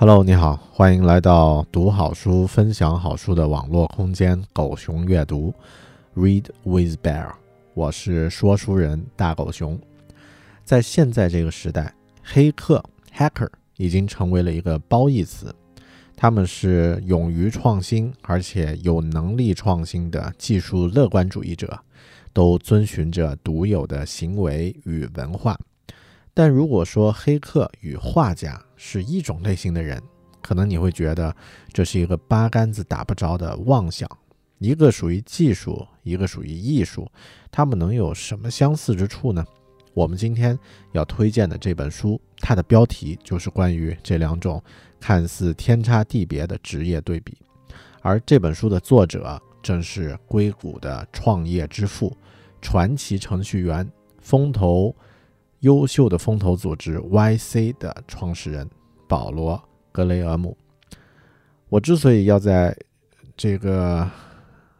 Hello，你好，欢迎来到读好书、分享好书的网络空间——狗熊阅读，Read with Bear。我是说书人大狗熊。在现在这个时代，黑客 （hacker） 已经成为了一个褒义词。他们是勇于创新，而且有能力创新的技术乐观主义者，都遵循着独有的行为与文化。但如果说黑客与画家是一种类型的人，可能你会觉得这是一个八竿子打不着的妄想。一个属于技术，一个属于艺术，他们能有什么相似之处呢？我们今天要推荐的这本书，它的标题就是关于这两种看似天差地别的职业对比。而这本书的作者正是硅谷的创业之父、传奇程序员、风投。优秀的风投组织 YC 的创始人保罗·格雷厄姆。我之所以要在这个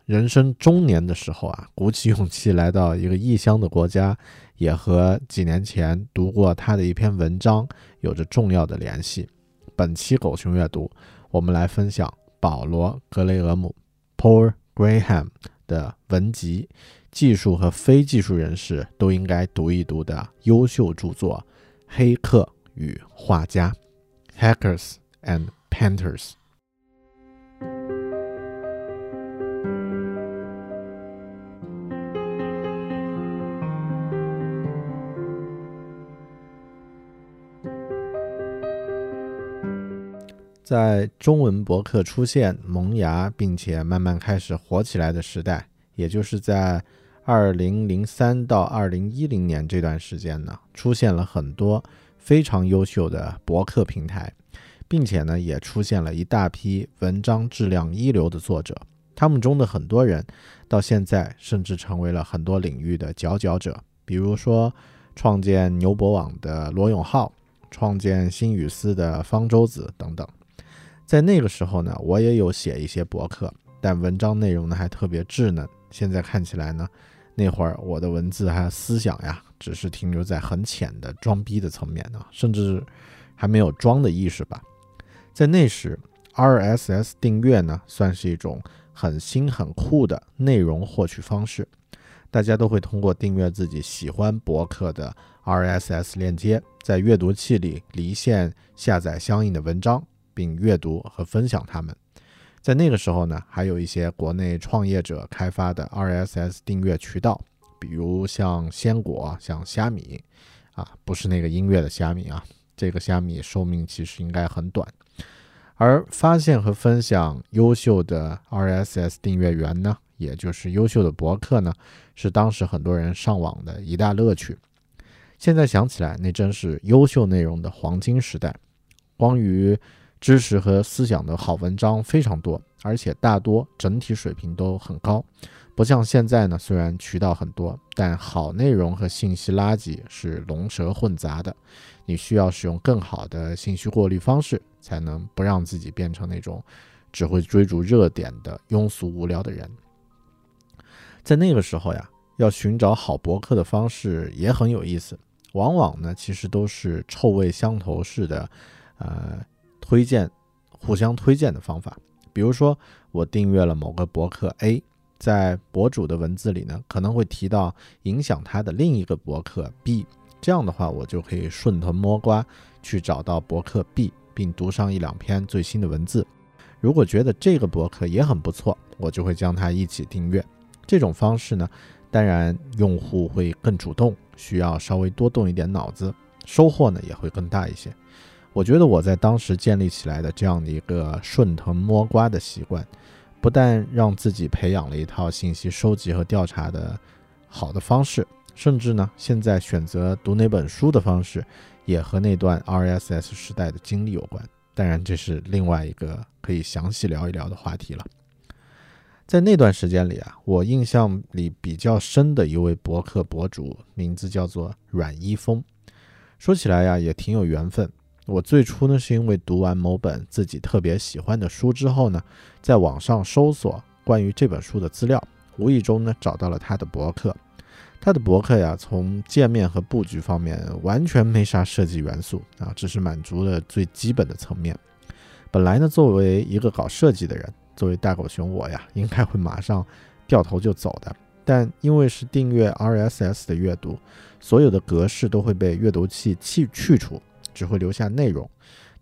人生中年的时候啊，鼓起勇气来到一个异乡的国家，也和几年前读过他的一篇文章有着重要的联系。本期狗熊阅读，我们来分享保罗·格雷厄姆 （Paul Graham） 的文集。技术和非技术人士都应该读一读的优秀著作《黑客与画家》（Hackers and Painters）。在中文博客出现、萌芽，并且慢慢开始火起来的时代，也就是在。二零零三到二零一零年这段时间呢，出现了很多非常优秀的博客平台，并且呢，也出现了一大批文章质量一流的作者。他们中的很多人，到现在甚至成为了很多领域的佼佼者。比如说，创建牛博网的罗永浩，创建新语思的方舟子等等。在那个时候呢，我也有写一些博客，但文章内容呢还特别稚嫩。现在看起来呢。那会儿我的文字还有思想呀，只是停留在很浅的装逼的层面呢，甚至还没有装的意识吧。在那时，RSS 订阅呢，算是一种很新很酷的内容获取方式。大家都会通过订阅自己喜欢博客的 RSS 链接，在阅读器里离线下载相应的文章，并阅读和分享它们。在那个时候呢，还有一些国内创业者开发的 RSS 订阅渠道，比如像鲜果、像虾米，啊，不是那个音乐的虾米啊，这个虾米寿命其实应该很短。而发现和分享优秀的 RSS 订阅源呢，也就是优秀的博客呢，是当时很多人上网的一大乐趣。现在想起来，那真是优秀内容的黄金时代。关于知识和思想的好文章非常多，而且大多整体水平都很高，不像现在呢。虽然渠道很多，但好内容和信息垃圾是龙蛇混杂的。你需要使用更好的信息过滤方式，才能不让自己变成那种只会追逐热点的庸俗无聊的人。在那个时候呀，要寻找好博客的方式也很有意思，往往呢其实都是臭味相投式的，呃。推荐，互相推荐的方法，比如说我订阅了某个博客 A，在博主的文字里呢，可能会提到影响他的另一个博客 B，这样的话，我就可以顺藤摸瓜去找到博客 B，并读上一两篇最新的文字。如果觉得这个博客也很不错，我就会将它一起订阅。这种方式呢，当然用户会更主动，需要稍微多动一点脑子，收获呢也会更大一些。我觉得我在当时建立起来的这样的一个顺藤摸瓜的习惯，不但让自己培养了一套信息收集和调查的好的方式，甚至呢，现在选择读哪本书的方式，也和那段 RSS 时代的经历有关。当然，这是另外一个可以详细聊一聊的话题了。在那段时间里啊，我印象里比较深的一位博客博主，名字叫做阮一峰。说起来呀，也挺有缘分。我最初呢，是因为读完某本自己特别喜欢的书之后呢，在网上搜索关于这本书的资料，无意中呢找到了他的博客。他的博客呀，从界面和布局方面完全没啥设计元素啊，只是满足了最基本的层面。本来呢，作为一个搞设计的人，作为大狗熊我呀，应该会马上掉头就走的。但因为是订阅 RSS 的阅读，所有的格式都会被阅读器去去除。只会留下内容，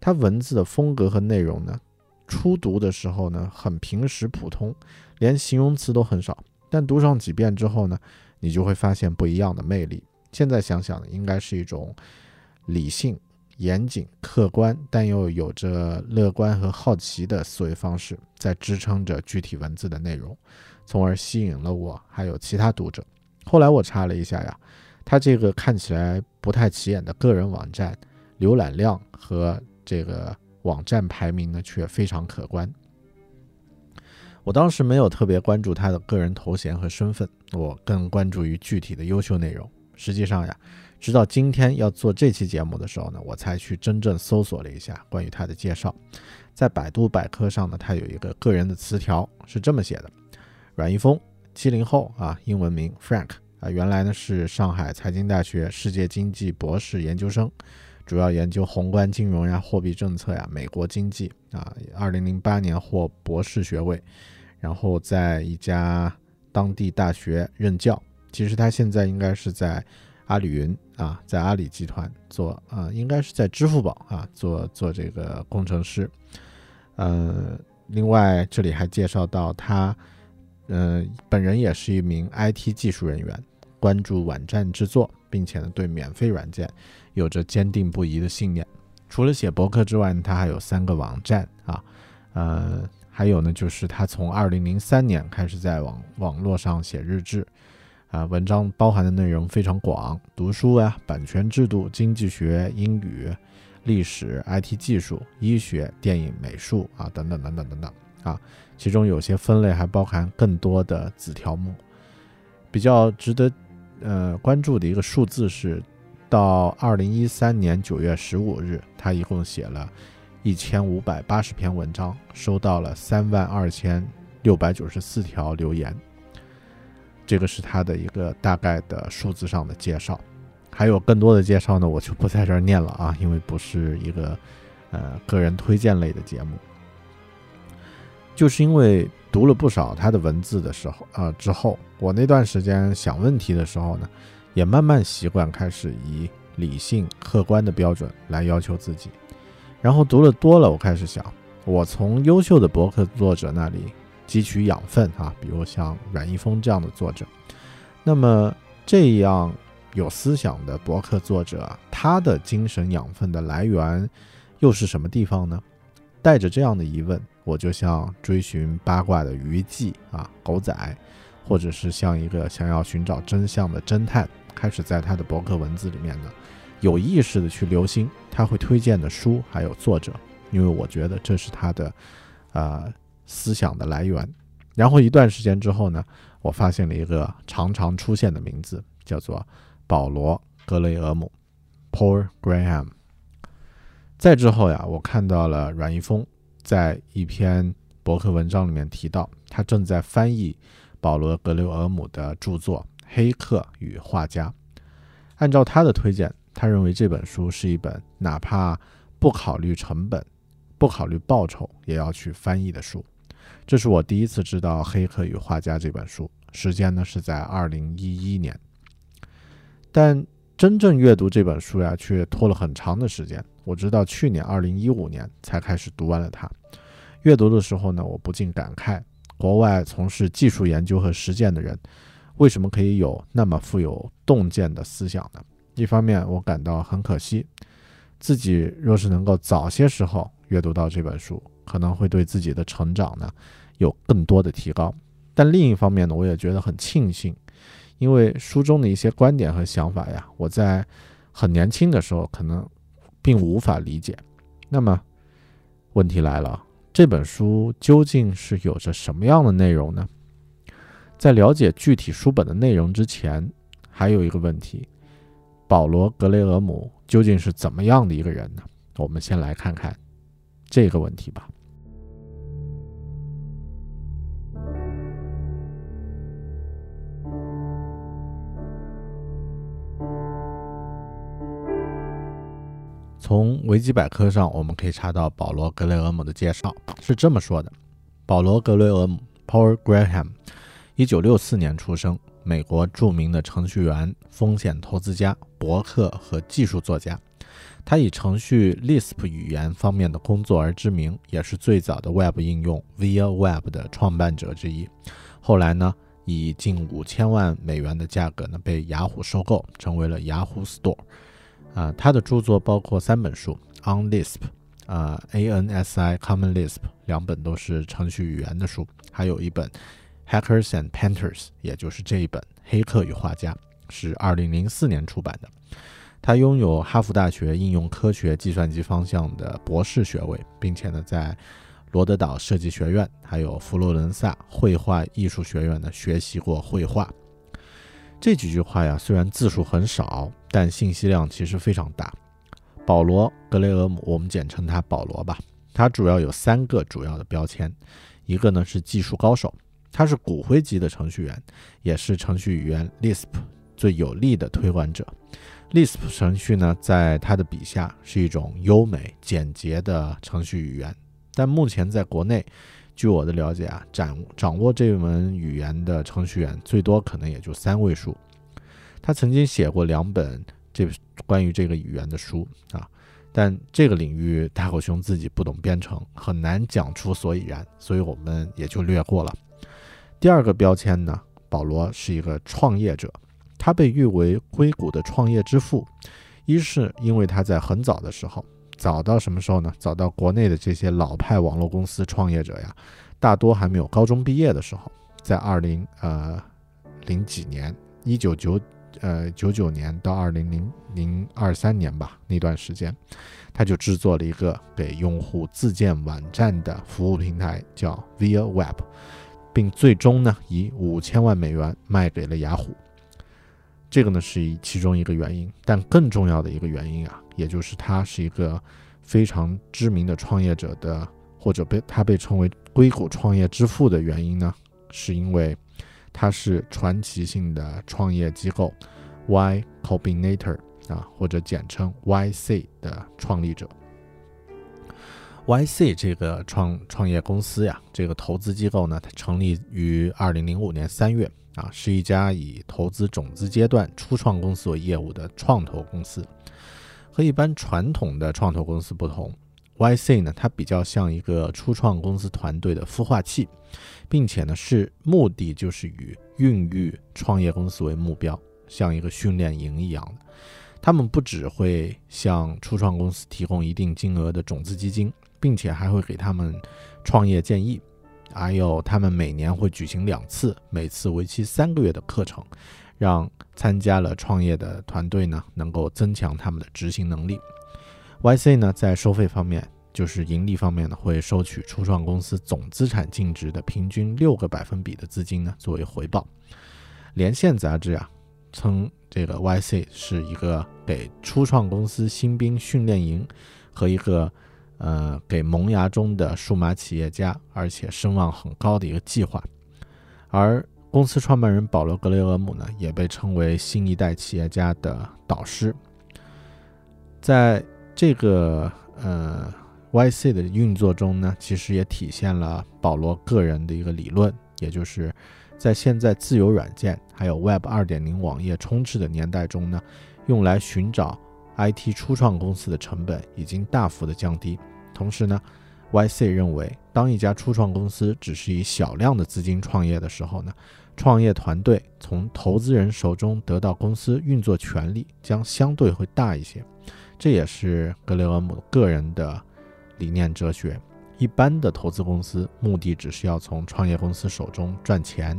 它文字的风格和内容呢，初读的时候呢很平实普通，连形容词都很少。但读上几遍之后呢，你就会发现不一样的魅力。现在想想，应该是一种理性、严谨、客观，但又有着乐观和好奇的思维方式，在支撑着具体文字的内容，从而吸引了我还有其他读者。后来我查了一下呀，他这个看起来不太起眼的个人网站。浏览量和这个网站排名呢，却非常可观。我当时没有特别关注他的个人头衔和身份，我更关注于具体的优秀内容。实际上呀，直到今天要做这期节目的时候呢，我才去真正搜索了一下关于他的介绍。在百度百科上呢，他有一个个人的词条是这么写的：阮一峰，七零后啊，英文名 Frank 啊，原来呢是上海财经大学世界经济博士研究生。主要研究宏观金融呀、货币政策呀、美国经济啊。二零零八年获博士学位，然后在一家当地大学任教。其实他现在应该是在阿里云啊，在阿里集团做啊，应该是在支付宝啊做做这个工程师。呃，另外这里还介绍到他，嗯，本人也是一名 IT 技术人员，关注网站制作，并且呢对免费软件。有着坚定不移的信念。除了写博客之外，他还有三个网站啊，呃，还有呢，就是他从二零零三年开始在网网络上写日志，啊，文章包含的内容非常广，读书啊，版权制度、经济学、英语、历史、IT 技术、医学、电影、美术啊，等等等等等等啊，其中有些分类还包含更多的子条目。比较值得呃关注的一个数字是。到二零一三年九月十五日，他一共写了一千五百八十篇文章，收到了三万二千六百九十四条留言。这个是他的一个大概的数字上的介绍，还有更多的介绍呢，我就不在这儿念了啊，因为不是一个呃个人推荐类的节目。就是因为读了不少他的文字的时候，呃，之后我那段时间想问题的时候呢。也慢慢习惯开始以理性、客观的标准来要求自己，然后读了多了，我开始想，我从优秀的博客作者那里汲取养分啊，比如像阮一峰这样的作者，那么这样有思想的博客作者，他的精神养分的来源又是什么地方呢？带着这样的疑问，我就像追寻八卦的娱记啊，狗仔，或者是像一个想要寻找真相的侦探。开始在他的博客文字里面呢，有意识的去留心他会推荐的书还有作者，因为我觉得这是他的，呃，思想的来源。然后一段时间之后呢，我发现了一个常常出现的名字，叫做保罗·格雷厄姆 （Paul Graham）。再之后呀，我看到了阮一峰在一篇博客文章里面提到，他正在翻译保罗·格雷厄姆的著作。黑客与画家，按照他的推荐，他认为这本书是一本哪怕不考虑成本、不考虑报酬也要去翻译的书。这是我第一次知道《黑客与画家》这本书，时间呢是在二零一一年。但真正阅读这本书呀，却拖了很长的时间。我直到去年二零一五年才开始读完了它。阅读的时候呢，我不禁感慨：国外从事技术研究和实践的人，为什么可以有那么富有洞见的思想呢？一方面，我感到很可惜，自己若是能够早些时候阅读到这本书。可能会对自己的成长呢有更多的提高，但另一方面呢，我也觉得很庆幸，因为书中的一些观点和想法呀，我在很年轻的时候可能并无法理解。那么问题来了，这本书究竟是有着什么样的内容呢？在了解具体书本的内容之前，还有一个问题：保罗·格雷厄姆究竟是怎么样的一个人呢？我们先来看看这个问题吧。从维基百科上，我们可以查到保罗·格雷厄姆的介绍是这么说的：保罗·格雷厄姆 （Paul Graham），一九六四年出生，美国著名的程序员、风险投资家、博客和技术作家。他以程序 Lisp 语言方面的工作而知名，也是最早的 Web 应用 Via Web 的创办者之一。后来呢，以近五千万美元的价格呢被雅虎收购，成为了雅虎 Store。啊，他的著作包括三本书：On Lisp，啊，ANSI Common Lisp，两本都是程序语言的书；还有一本 Hackers and Painters，也就是这一本《黑客与画家》，是2004年出版的。他拥有哈佛大学应用科学计算机方向的博士学位，并且呢，在罗德岛设计学院还有佛罗伦萨绘画艺术学院呢学习过绘画。这几句话呀，虽然字数很少，但信息量其实非常大。保罗·格雷厄姆，我们简称他保罗吧。他主要有三个主要的标签，一个呢是技术高手，他是骨灰级的程序员，也是程序语言 Lisp 最有力的推广者。Lisp 程序呢，在他的笔下是一种优美简洁的程序语言，但目前在国内。据我的了解啊，掌掌握这门语言的程序员最多可能也就三位数。他曾经写过两本这关于这个语言的书啊，但这个领域大狗熊自己不懂编程，很难讲出所以然，所以我们也就略过了。第二个标签呢，保罗是一个创业者，他被誉为硅谷的创业之父，一是因为他在很早的时候。早到什么时候呢？早到国内的这些老派网络公司创业者呀，大多还没有高中毕业的时候，在二零呃零几年，一九九呃九九年到二零零零二三年吧，那段时间，他就制作了一个给用户自建网站的服务平台，叫 Via Web，并最终呢以五千万美元卖给了雅虎。这个呢是其中一个原因，但更重要的一个原因啊。也就是他是一个非常知名的创业者的，或者被他被称为硅谷创业之父的原因呢，是因为他是传奇性的创业机构 Y Combinator 啊，或者简称 YC 的创立者。YC 这个创创业公司呀，这个投资机构呢，它成立于二零零五年三月啊，是一家以投资种子阶段初创公司为业务的创投公司。和一般传统的创投公司不同，YC 呢，它比较像一个初创公司团队的孵化器，并且呢，是目的就是以孕育创业公司为目标，像一个训练营一样的。他们不只会向初创公司提供一定金额的种子基金，并且还会给他们创业建议，还有他们每年会举行两次，每次为期三个月的课程。让参加了创业的团队呢，能够增强他们的执行能力。YC 呢，在收费方面，就是盈利方面呢，会收取初创公司总资产净值的平均六个百分比的资金呢，作为回报。连线杂志啊，称这个 YC 是一个给初创公司新兵训练营和一个呃给萌芽中的数码企业家，而且声望很高的一个计划，而。公司创办人保罗·格雷厄姆呢，也被称为新一代企业家的导师。在这个呃 YC 的运作中呢，其实也体现了保罗个人的一个理论，也就是在现在自由软件还有 Web 2.0网页充斥的年代中呢，用来寻找 IT 初创公司的成本已经大幅的降低。同时呢，YC 认为，当一家初创公司只是以小量的资金创业的时候呢，创业团队从投资人手中得到公司运作权利将相对会大一些。这也是格雷厄姆个人的。理念哲学，一般的投资公司目的只是要从创业公司手中赚钱，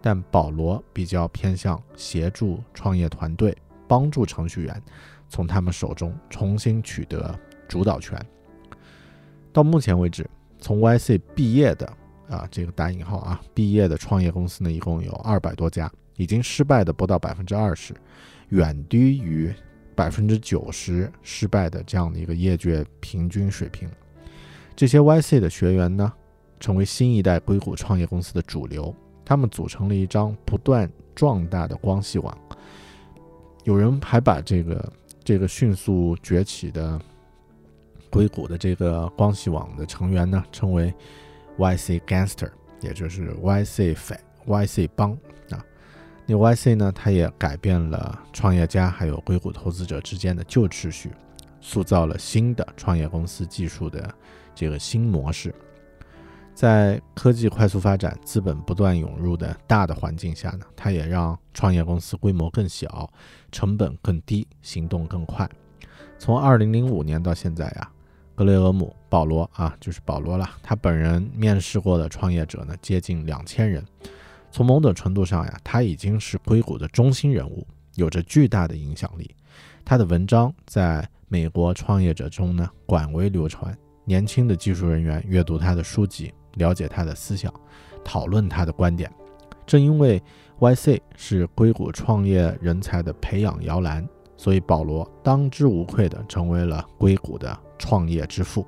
但保罗比较偏向协助创业团队，帮助程序员从他们手中重新取得主导权。到目前为止，从 YC 毕业的啊，这个打引号啊，毕业的创业公司呢，一共有二百多家，已经失败的不到百分之二十，远低于。百分之九十失败的这样的一个业界平均水平，这些 YC 的学员呢，成为新一代硅谷创业公司的主流。他们组成了一张不断壮大的光系网。有人还把这个这个迅速崛起的硅谷的这个光系网的成员呢，称为 YC Gangster，也就是 YC 匪、YC 帮啊。那 YC 呢？它也改变了创业家还有硅谷投资者之间的旧秩序，塑造了新的创业公司技术的这个新模式。在科技快速发展、资本不断涌入的大的环境下呢，它也让创业公司规模更小、成本更低、行动更快。从2005年到现在呀，格雷厄姆·保罗啊，就是保罗了，他本人面试过的创业者呢，接近两千人。从某种程度上呀，他已经是硅谷的中心人物，有着巨大的影响力。他的文章在美国创业者中呢广为流传，年轻的技术人员阅读他的书籍，了解他的思想，讨论他的观点。正因为 YC 是硅谷创业人才的培养摇篮，所以保罗当之无愧地成为了硅谷的创业之父。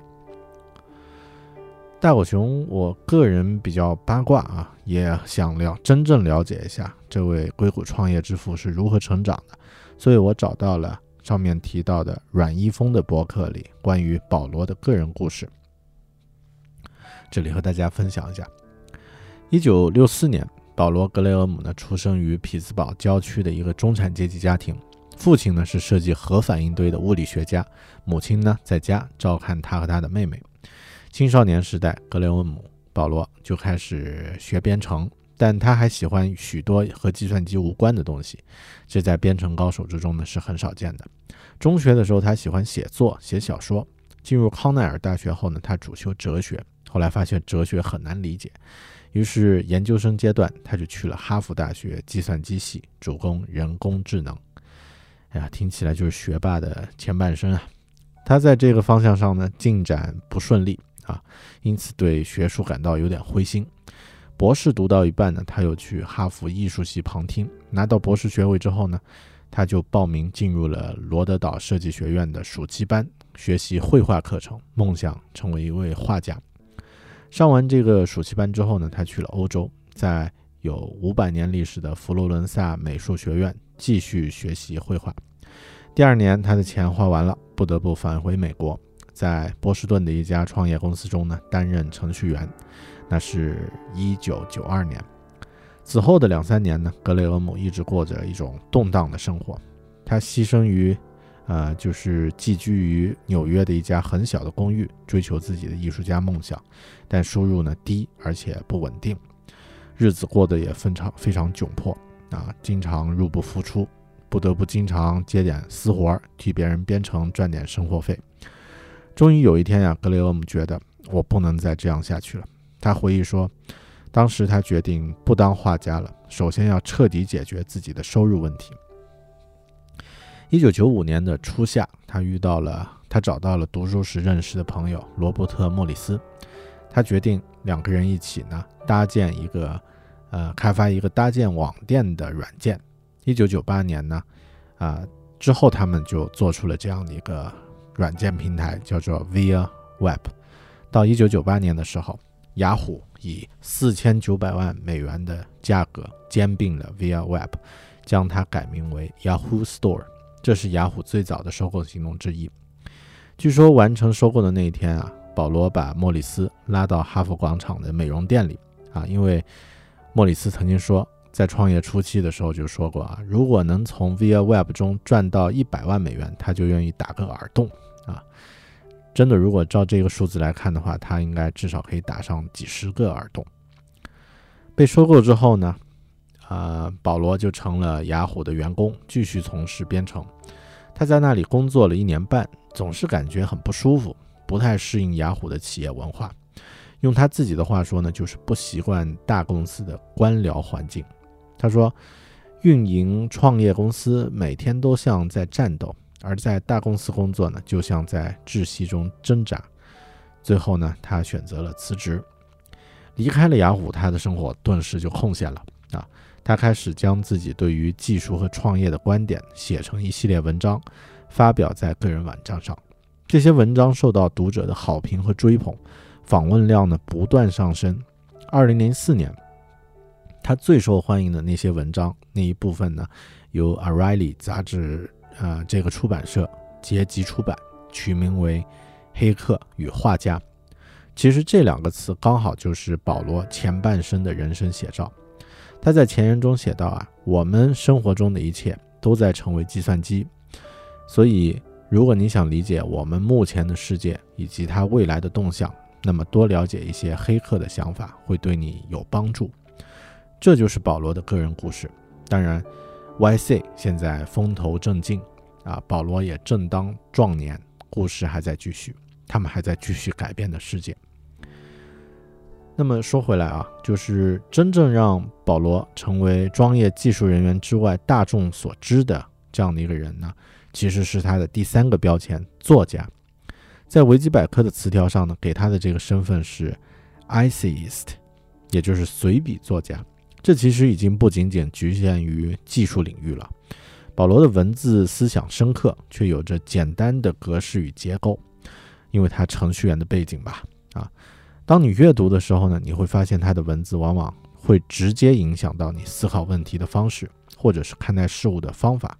大狗熊，我个人比较八卦啊，也想了真正了解一下这位硅谷创业之父是如何成长的，所以我找到了上面提到的阮一峰的博客里关于保罗的个人故事，这里和大家分享一下。一九六四年，保罗·格雷厄姆呢出生于匹兹堡郊区的一个中产阶级家庭，父亲呢是设计核反应堆的物理学家，母亲呢在家照看他和他的妹妹。青少年时代，格雷厄姆·保罗就开始学编程，但他还喜欢许多和计算机无关的东西，这在编程高手之中呢是很少见的。中学的时候，他喜欢写作、写小说。进入康奈尔大学后呢，他主修哲学，后来发现哲学很难理解，于是研究生阶段他就去了哈佛大学计算机系，主攻人工智能。哎呀，听起来就是学霸的前半生啊！他在这个方向上呢进展不顺利。啊，因此对学术感到有点灰心。博士读到一半呢，他又去哈佛艺术系旁听。拿到博士学位之后呢，他就报名进入了罗德岛设计学院的暑期班，学习绘画课程，梦想成为一位画家。上完这个暑期班之后呢，他去了欧洲，在有五百年历史的佛罗伦萨美术学院继续学习绘画。第二年，他的钱花完了，不得不返回美国。在波士顿的一家创业公司中呢，担任程序员，那是一九九二年。此后的两三年呢，格雷厄姆一直过着一种动荡的生活。他牺牲于，呃，就是寄居于纽约的一家很小的公寓，追求自己的艺术家梦想，但收入呢低而且不稳定，日子过得也非常非常窘迫啊，经常入不敷出，不得不经常接点私活儿，替别人编程赚点生活费。终于有一天呀，格雷厄姆觉得我不能再这样下去了。他回忆说，当时他决定不当画家了，首先要彻底解决自己的收入问题。一九九五年的初夏，他遇到了他找到了读书时认识的朋友罗伯特·莫里斯，他决定两个人一起呢搭建一个，呃，开发一个搭建网店的软件。一九九八年呢，啊之后他们就做出了这样的一个。软件平台叫做 Via Web。到一九九八年的时候，雅虎以四千九百万美元的价格兼并了 Via Web，将它改名为 Yahoo Store。这是雅虎最早的收购行动之一。据说完成收购的那一天啊，保罗把莫里斯拉到哈佛广场的美容店里啊，因为莫里斯曾经说，在创业初期的时候就说过啊，如果能从 Via Web 中赚到一百万美元，他就愿意打个耳洞啊。真的，如果照这个数字来看的话，他应该至少可以打上几十个耳洞。被收购之后呢，啊，保罗就成了雅虎的员工，继续从事编程。他在那里工作了一年半，总是感觉很不舒服，不太适应雅虎的企业文化。用他自己的话说呢，就是不习惯大公司的官僚环境。他说，运营创业公司每天都像在战斗，而在大公司工作呢，就像在窒息中挣扎。最后呢，他选择了辞职，离开了雅虎，他的生活顿时就空闲了啊。他开始将自己对于技术和创业的观点写成一系列文章，发表在个人网站上。这些文章受到读者的好评和追捧，访问量呢不断上升。二零零四年，他最受欢迎的那些文章那一部分呢，由 a r i l y 杂志啊这个出版社结集出版，取名为《黑客与画家》。其实这两个词刚好就是保罗前半生的人生写照。他在前言中写道：“啊，我们生活中的一切都在成为计算机，所以如果你想理解我们目前的世界以及它未来的动向，那么多了解一些黑客的想法会对你有帮助。”这就是保罗的个人故事。当然，YC 现在风头正劲啊，保罗也正当壮年，故事还在继续，他们还在继续改变的世界。那么说回来啊，就是真正让保罗成为专业技术人员之外大众所知的这样的一个人呢，其实是他的第三个标签——作家。在维基百科的词条上呢，给他的这个身份是 essayist，也就是随笔作家。这其实已经不仅仅局限于技术领域了。保罗的文字思想深刻，却有着简单的格式与结构，因为他程序员的背景吧，啊。当你阅读的时候呢，你会发现他的文字往往会直接影响到你思考问题的方式，或者是看待事物的方法。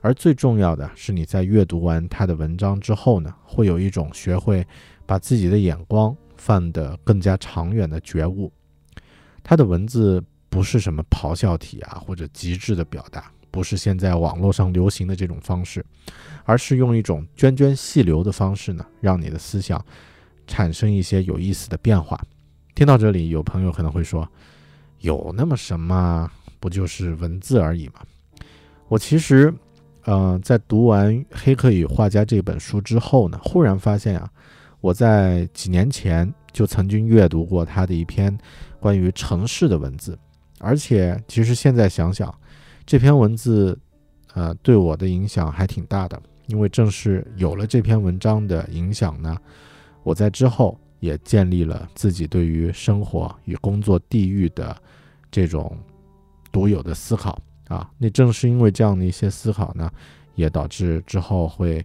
而最重要的是，你在阅读完他的文章之后呢，会有一种学会把自己的眼光放得更加长远的觉悟。他的文字不是什么咆哮体啊，或者极致的表达，不是现在网络上流行的这种方式，而是用一种涓涓细流的方式呢，让你的思想。产生一些有意思的变化。听到这里，有朋友可能会说：“有那么什么？不就是文字而已吗？”我其实，呃，在读完《黑客与画家》这本书之后呢，忽然发现啊，我在几年前就曾经阅读过他的一篇关于城市的文字，而且其实现在想想，这篇文字，呃，对我的影响还挺大的。因为正是有了这篇文章的影响呢。我在之后也建立了自己对于生活与工作地域的这种独有的思考啊，那正是因为这样的一些思考呢，也导致之后会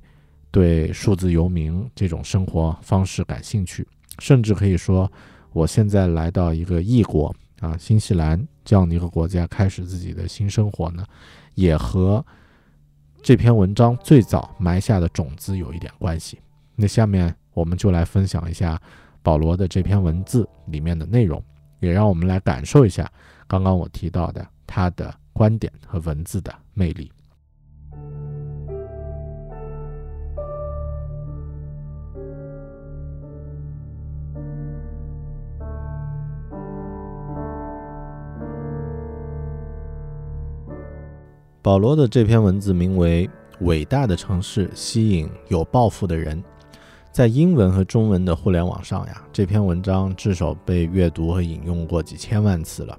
对数字游民这种生活方式感兴趣，甚至可以说，我现在来到一个异国啊，新西兰这样的一个国家，开始自己的新生活呢，也和这篇文章最早埋下的种子有一点关系。那下面。我们就来分享一下保罗的这篇文字里面的内容，也让我们来感受一下刚刚我提到的他的观点和文字的魅力。保罗的这篇文字名为《伟大的城市吸引有抱负的人》。在英文和中文的互联网上呀，这篇文章至少被阅读和引用过几千万次了。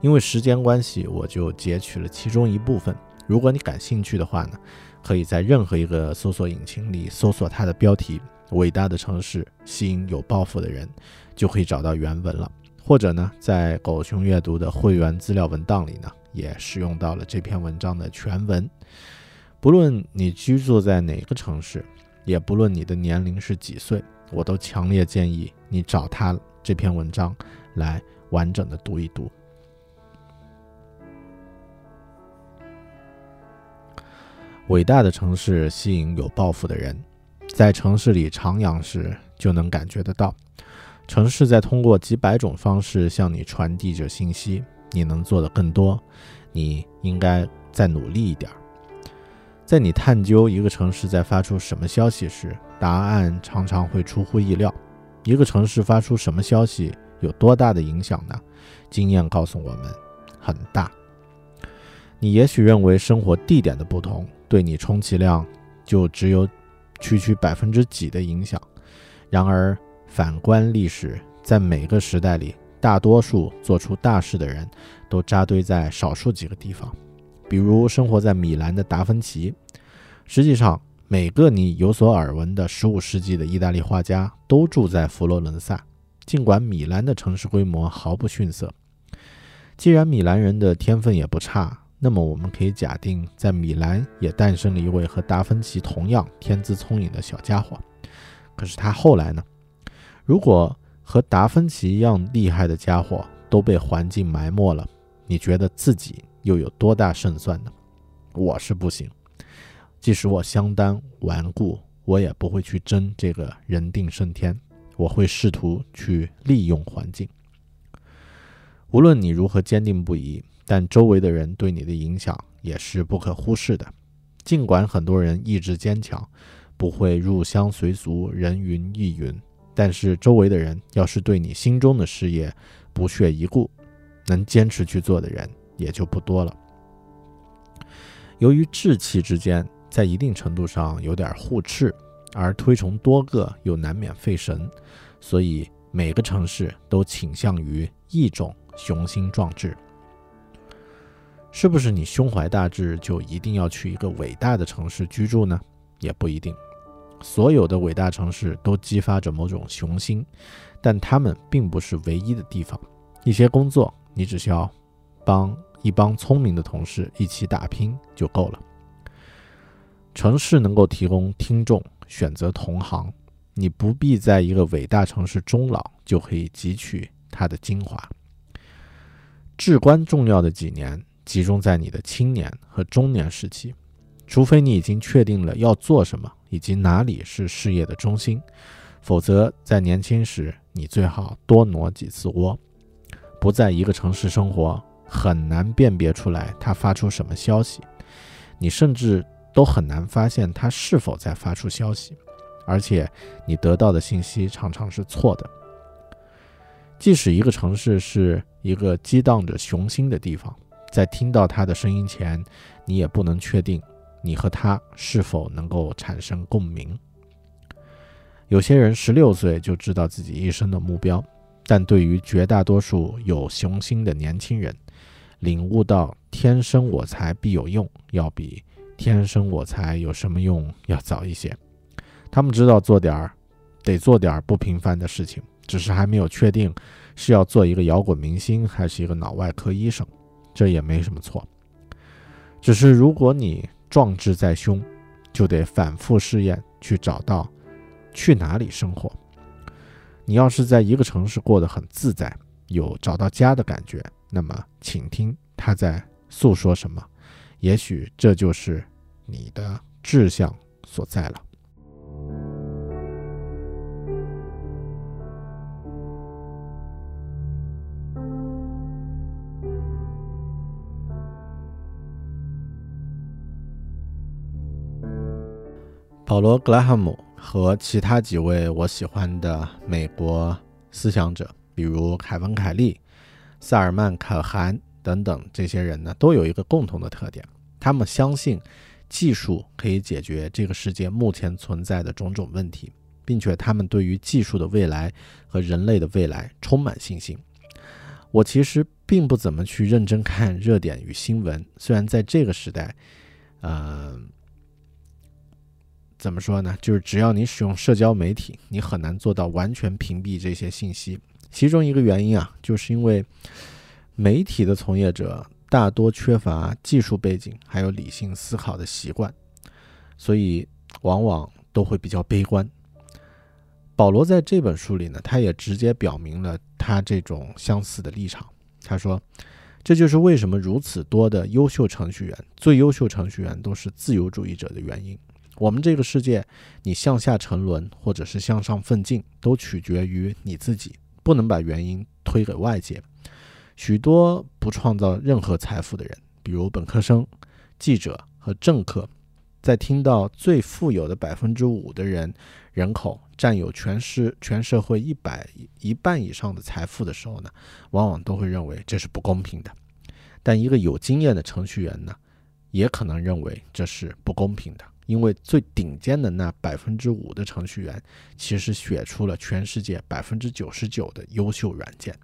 因为时间关系，我就截取了其中一部分。如果你感兴趣的话呢，可以在任何一个搜索引擎里搜索它的标题“伟大的城市吸引有抱负的人”，就可以找到原文了。或者呢，在狗熊阅读的会员资料文档里呢，也使用到了这篇文章的全文。不论你居住在哪个城市。也不论你的年龄是几岁，我都强烈建议你找他这篇文章来完整的读一读。伟大的城市吸引有抱负的人，在城市里徜徉时就能感觉得到，城市在通过几百种方式向你传递着信息。你能做的更多，你应该再努力一点。在你探究一个城市在发出什么消息时，答案常常会出乎意料。一个城市发出什么消息有多大的影响呢？经验告诉我们，很大。你也许认为生活地点的不同对你充其量就只有区区百分之几的影响，然而反观历史，在每个时代里，大多数做出大事的人都扎堆在少数几个地方。比如生活在米兰的达芬奇，实际上每个你有所耳闻的15世纪的意大利画家都住在佛罗伦萨。尽管米兰的城市规模毫不逊色，既然米兰人的天分也不差，那么我们可以假定在米兰也诞生了一位和达芬奇同样天资聪颖的小家伙。可是他后来呢？如果和达芬奇一样厉害的家伙都被环境埋没了，你觉得自己？又有多大胜算呢？我是不行，即使我相当顽固，我也不会去争这个人定胜天。我会试图去利用环境。无论你如何坚定不移，但周围的人对你的影响也是不可忽视的。尽管很多人意志坚强，不会入乡随俗、人云亦云，但是周围的人要是对你心中的事业不屑一顾，能坚持去做的人。也就不多了。由于志气之间在一定程度上有点互斥，而推崇多个又难免费神，所以每个城市都倾向于一种雄心壮志。是不是你胸怀大志就一定要去一个伟大的城市居住呢？也不一定。所有的伟大城市都激发着某种雄心，但他们并不是唯一的地方。一些工作，你只需要帮。一帮聪明的同事一起打拼就够了。城市能够提供听众选择同行，你不必在一个伟大城市终老就可以汲取它的精华。至关重要的几年集中在你的青年和中年时期，除非你已经确定了要做什么以及哪里是事业的中心，否则在年轻时你最好多挪几次窝，不在一个城市生活。很难辨别出来他发出什么消息，你甚至都很难发现他是否在发出消息，而且你得到的信息常常是错的。即使一个城市是一个激荡着雄心的地方，在听到他的声音前，你也不能确定你和他是否能够产生共鸣。有些人十六岁就知道自己一生的目标，但对于绝大多数有雄心的年轻人，领悟到“天生我材必有用”要比“天生我材有什么用”要早一些。他们知道做点儿，得做点儿不平凡的事情，只是还没有确定是要做一个摇滚明星还是一个脑外科医生。这也没什么错。只是如果你壮志在胸，就得反复试验，去找到去哪里生活。你要是在一个城市过得很自在，有找到家的感觉。那么，请听他在诉说什么，也许这就是你的志向所在了。保罗·格拉汉姆和其他几位我喜欢的美国思想者，比如凯文·凯利。萨尔曼·可汗等等这些人呢，都有一个共同的特点：他们相信技术可以解决这个世界目前存在的种种问题，并且他们对于技术的未来和人类的未来充满信心。我其实并不怎么去认真看热点与新闻，虽然在这个时代，呃，怎么说呢？就是只要你使用社交媒体，你很难做到完全屏蔽这些信息。其中一个原因啊，就是因为媒体的从业者大多缺乏技术背景，还有理性思考的习惯，所以往往都会比较悲观。保罗在这本书里呢，他也直接表明了他这种相似的立场。他说：“这就是为什么如此多的优秀程序员，最优秀程序员都是自由主义者的原因。我们这个世界，你向下沉沦或者是向上奋进，都取决于你自己，不能把原因推给外界。许多不创造任何财富的人，比如本科生、记者和政客，在听到最富有的百分之五的人人口占有全市全社会一百一半以上的财富的时候呢，往往都会认为这是不公平的。但一个有经验的程序员呢，也可能认为这是不公平的，因为最顶尖的那百分之五的程序员，其实写出了全世界百分之九十九的优秀软件。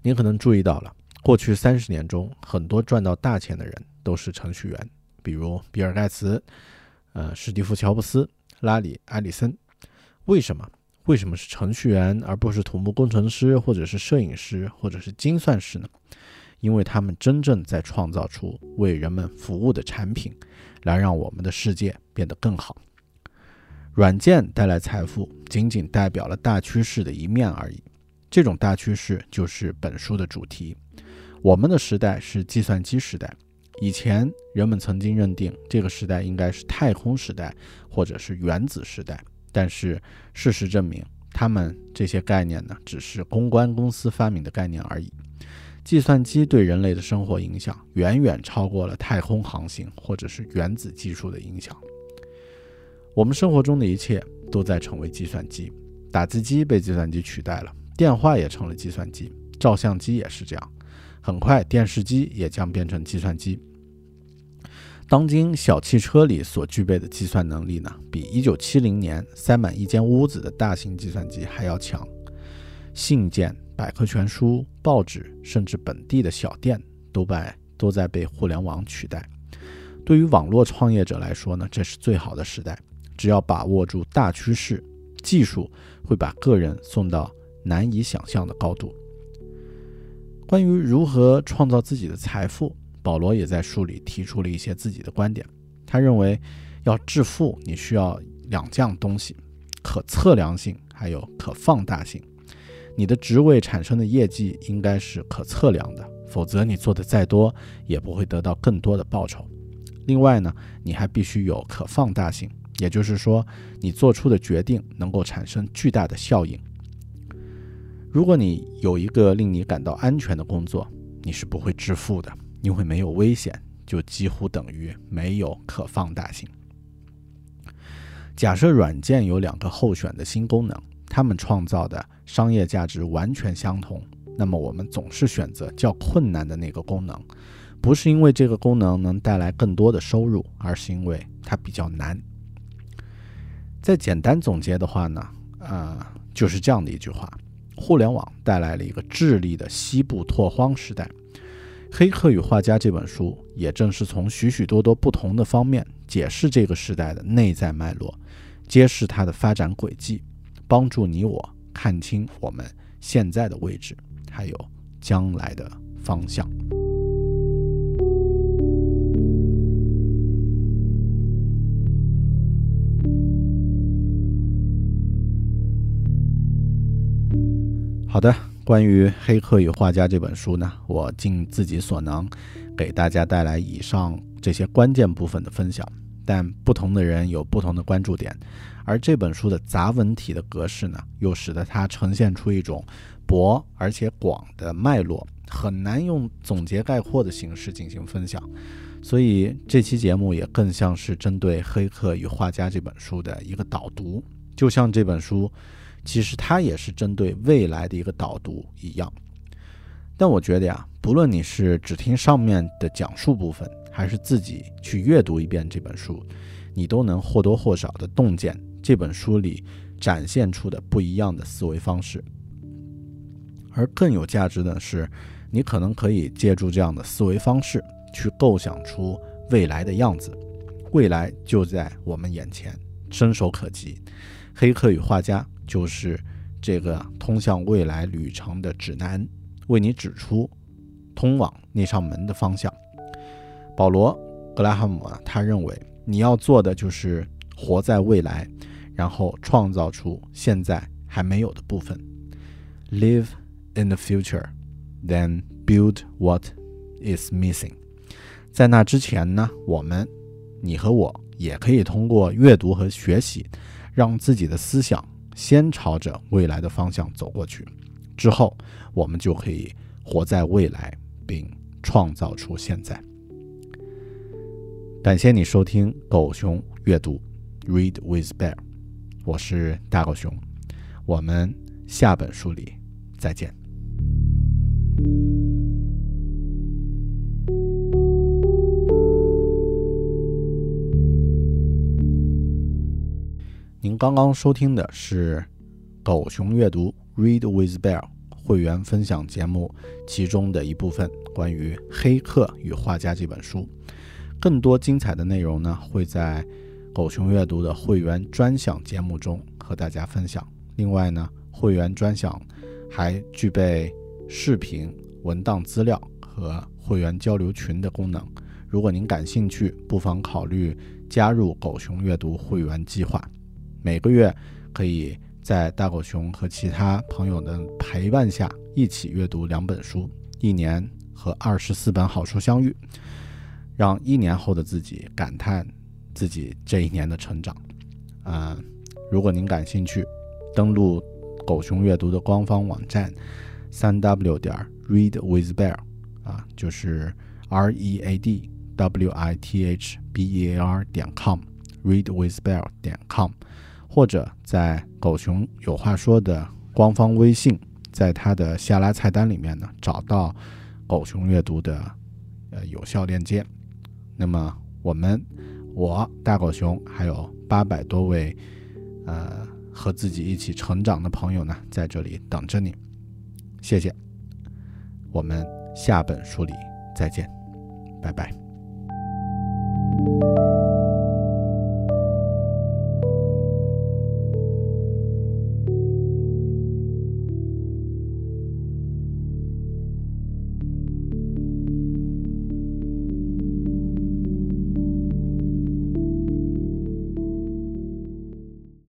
您可能注意到了，过去三十年中，很多赚到大钱的人都是程序员，比如比尔·盖茨、呃，史蒂夫·乔布斯、拉里·埃里森。为什么？为什么是程序员而不是土木工程师，或者是摄影师，或者是精算师呢？因为他们真正在创造出为人们服务的产品，来让我们的世界变得更好。软件带来财富，仅仅代表了大趋势的一面而已。这种大趋势就是本书的主题。我们的时代是计算机时代。以前人们曾经认定这个时代应该是太空时代，或者是原子时代。但是事实证明，他们这些概念呢，只是公关公司发明的概念而已。计算机对人类的生活影响远远超过了太空航行或者是原子技术的影响。我们生活中的一切都在成为计算机，打字机被计算机取代了。电话也成了计算机，照相机也是这样。很快，电视机也将变成计算机。当今小汽车里所具备的计算能力呢，比1970年塞满一间屋子的大型计算机还要强。信件、百科全书、报纸，甚至本地的小店，都被都在被互联网取代。对于网络创业者来说呢，这是最好的时代。只要把握住大趋势，技术会把个人送到。难以想象的高度。关于如何创造自己的财富，保罗也在书里提出了一些自己的观点。他认为，要致富，你需要两样东西：可测量性，还有可放大性。你的职位产生的业绩应该是可测量的，否则你做的再多也不会得到更多的报酬。另外呢，你还必须有可放大性，也就是说，你做出的决定能够产生巨大的效应。如果你有一个令你感到安全的工作，你是不会致富的，因为没有危险，就几乎等于没有可放大性。假设软件有两个候选的新功能，他们创造的商业价值完全相同，那么我们总是选择较困难的那个功能，不是因为这个功能能带来更多的收入，而是因为它比较难。再简单总结的话呢，啊，就是这样的一句话。互联网带来了一个智力的西部拓荒时代，《黑客与画家》这本书也正是从许许多多不同的方面解释这个时代的内在脉络，揭示它的发展轨迹，帮助你我看清我们现在的位置，还有将来的方向。好的，关于《黑客与画家》这本书呢，我尽自己所能，给大家带来以上这些关键部分的分享。但不同的人有不同的关注点，而这本书的杂文体的格式呢，又使得它呈现出一种博而且广的脉络，很难用总结概括的形式进行分享。所以这期节目也更像是针对《黑客与画家》这本书的一个导读，就像这本书。其实它也是针对未来的一个导读一样，但我觉得呀，不论你是只听上面的讲述部分，还是自己去阅读一遍这本书，你都能或多或少的洞见这本书里展现出的不一样的思维方式。而更有价值的是，你可能可以借助这样的思维方式去构想出未来的样子，未来就在我们眼前，伸手可及。黑客与画家。就是这个通向未来旅程的指南，为你指出通往那扇门的方向。保罗·格拉汉姆啊，他认为你要做的就是活在未来，然后创造出现在还没有的部分。Live in the future, then build what is missing。在那之前呢，我们你和我也可以通过阅读和学习，让自己的思想先朝着未来的方向走过去，之后我们就可以活在未来，并创造出现在。感谢你收听狗熊阅读，Read with Bear，我是大狗熊，我们下本书里再见。您刚刚收听的是狗熊阅读 Read with Bear 会员分享节目其中的一部分，关于《黑客与画家》这本书。更多精彩的内容呢，会在狗熊阅读的会员专享节目中和大家分享。另外呢，会员专享还具备视频、文档资料和会员交流群的功能。如果您感兴趣，不妨考虑加入狗熊阅读会员计划。每个月可以在大狗熊和其他朋友的陪伴下一起阅读两本书，一年和二十四本好书相遇。让一年后的自己感叹自己这一年的成长，啊，如果您感兴趣，登录狗熊阅读的官方网站，三 w 点 readwithbear，啊，就是 r e a d w i t h b e a r 点 com，readwithbear 点 com，或者在狗熊有话说的官方微信，在它的下拉菜单里面呢，找到狗熊阅读的呃有效链接。那么我们，我大狗熊还有八百多位，呃，和自己一起成长的朋友呢，在这里等着你。谢谢，我们下本书里再见，拜拜。